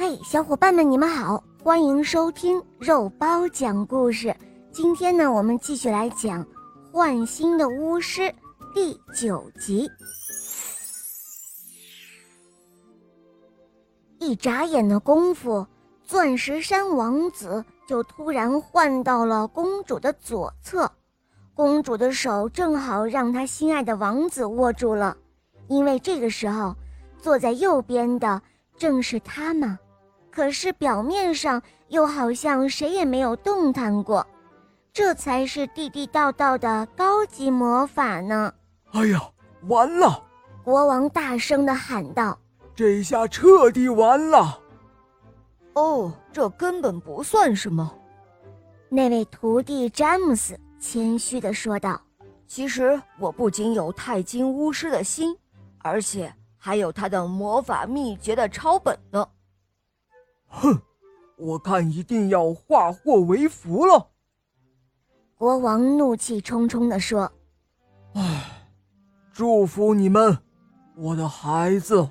嘿，小伙伴们，你们好，欢迎收听肉包讲故事。今天呢，我们继续来讲《换心的巫师》第九集。一眨眼的功夫，钻石山王子就突然换到了公主的左侧，公主的手正好让他心爱的王子握住了，因为这个时候坐在右边的正是他嘛。可是表面上又好像谁也没有动弹过，这才是地地道道的高级魔法呢！哎呀，完了！国王大声的喊道：“这下彻底完了！”哦，这根本不算什么。那位徒弟詹姆斯谦虚的说道：“其实我不仅有钛金巫师的心，而且还有他的魔法秘诀的抄本呢。”哼，我看一定要化祸为福了。国王怒气冲冲地说：“唉，祝福你们，我的孩子。”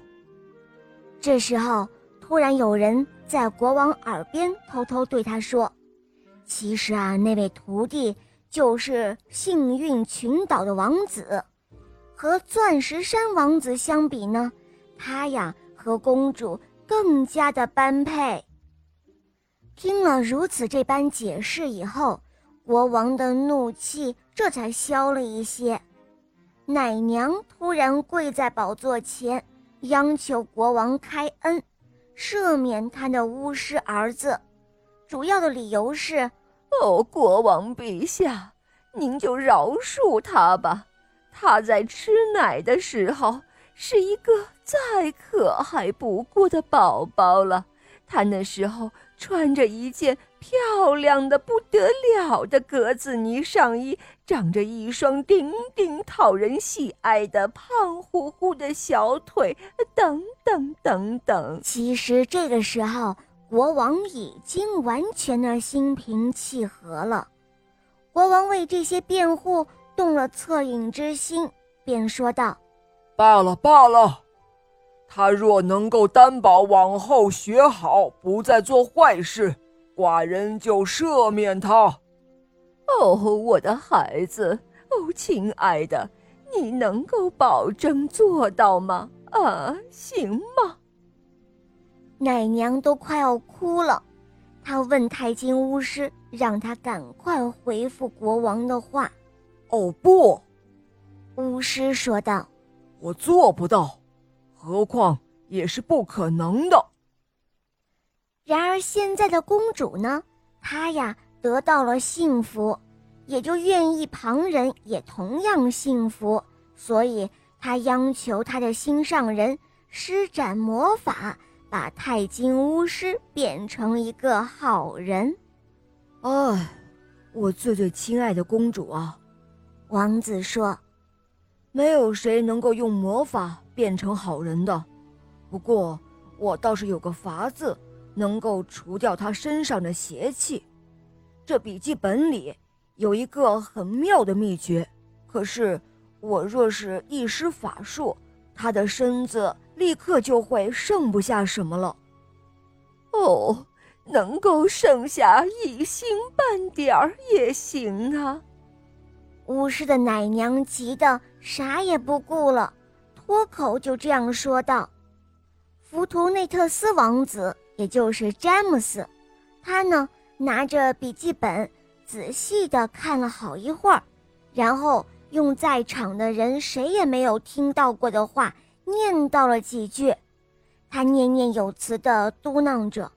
这时候，突然有人在国王耳边偷偷对他说：“其实啊，那位徒弟就是幸运群岛的王子，和钻石山王子相比呢，他呀和公主。”更加的般配。听了如此这般解释以后，国王的怒气这才消了一些。奶娘突然跪在宝座前，央求国王开恩，赦免他的巫师儿子。主要的理由是：哦，国王陛下，您就饶恕他吧。他在吃奶的时候。是一个再可爱不过的宝宝了。他那时候穿着一件漂亮的不得了的格子呢上衣，长着一双顶顶讨人喜爱的胖乎乎的小腿，等等等等。其实这个时候，国王已经完全的心平气和了。国王为这些辩护动了恻隐之心，便说道。罢了罢了，他若能够担保往后学好，不再做坏事，寡人就赦免他。哦，我的孩子，哦，亲爱的，你能够保证做到吗？啊，行吗？奶娘都快要哭了，她问太金巫师，让他赶快回复国王的话。哦，不，巫师说道。我做不到，何况也是不可能的。然而现在的公主呢？她呀得到了幸福，也就愿意旁人也同样幸福，所以她央求她的心上人施展魔法，把钛金巫师变成一个好人。哎，我最最亲爱的公主啊，王子说。没有谁能够用魔法变成好人的，不过我倒是有个法子，能够除掉他身上的邪气。这笔记本里有一个很妙的秘诀，可是我若是一施法术，他的身子立刻就会剩不下什么了。哦，能够剩下一星半点儿也行啊。巫师的奶娘急得啥也不顾了，脱口就这样说道：“浮图内特斯王子，也就是詹姆斯，他呢拿着笔记本，仔细地看了好一会儿，然后用在场的人谁也没有听到过的话念叨了几句。他念念有词的嘟囔着，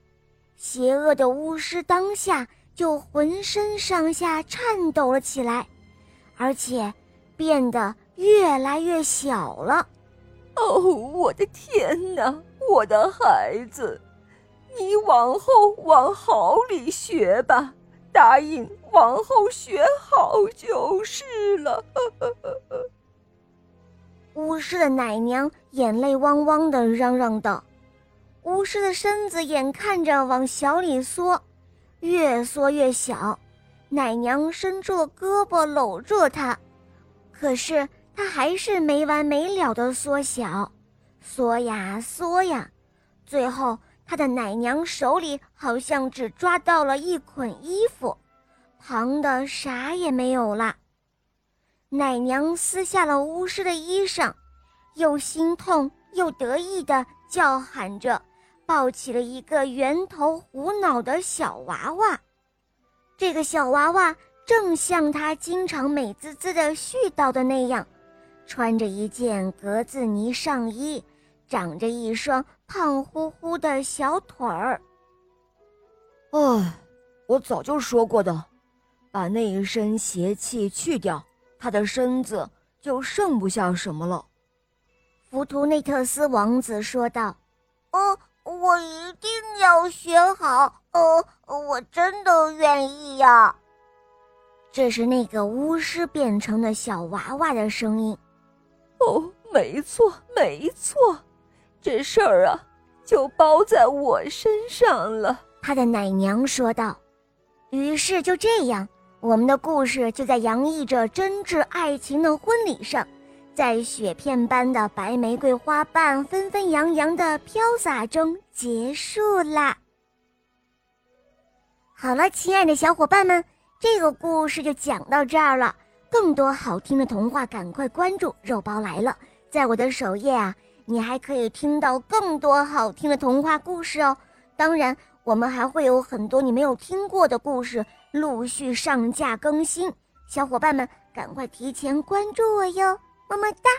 邪恶的巫师当下就浑身上下颤抖了起来。”而且，变得越来越小了。哦，我的天哪，我的孩子，你往后往好里学吧，答应往后学好就是了。巫师的奶娘眼泪汪汪的嚷嚷道：“巫师的身子眼看着往小里缩，越缩越小。”奶娘伸出了胳膊搂住他，可是他还是没完没了的缩小，缩呀缩呀，最后他的奶娘手里好像只抓到了一捆衣服，旁的啥也没有了。奶娘撕下了巫师的衣裳，又心痛又得意地叫喊着，抱起了一个圆头糊脑的小娃娃。这个小娃娃正像他经常美滋滋地絮叨的那样，穿着一件格子呢上衣，长着一双胖乎乎的小腿儿。唉，我早就说过的，把那一身邪气去掉，他的身子就剩不下什么了。浮图内特斯王子说道：“哦。”我一定要学好哦！我真的愿意呀。这是那个巫师变成的小娃娃的声音。哦，没错，没错，这事儿啊，就包在我身上了。他的奶娘说道。于是就这样，我们的故事就在洋溢着真挚爱情的婚礼上。在雪片般的白玫瑰花瓣纷纷扬扬的飘洒中结束啦。好了，亲爱的小伙伴们，这个故事就讲到这儿了。更多好听的童话，赶快关注“肉包来了”。在我的首页啊，你还可以听到更多好听的童话故事哦。当然，我们还会有很多你没有听过的故事陆续上架更新，小伙伴们赶快提前关注我哟。么么哒。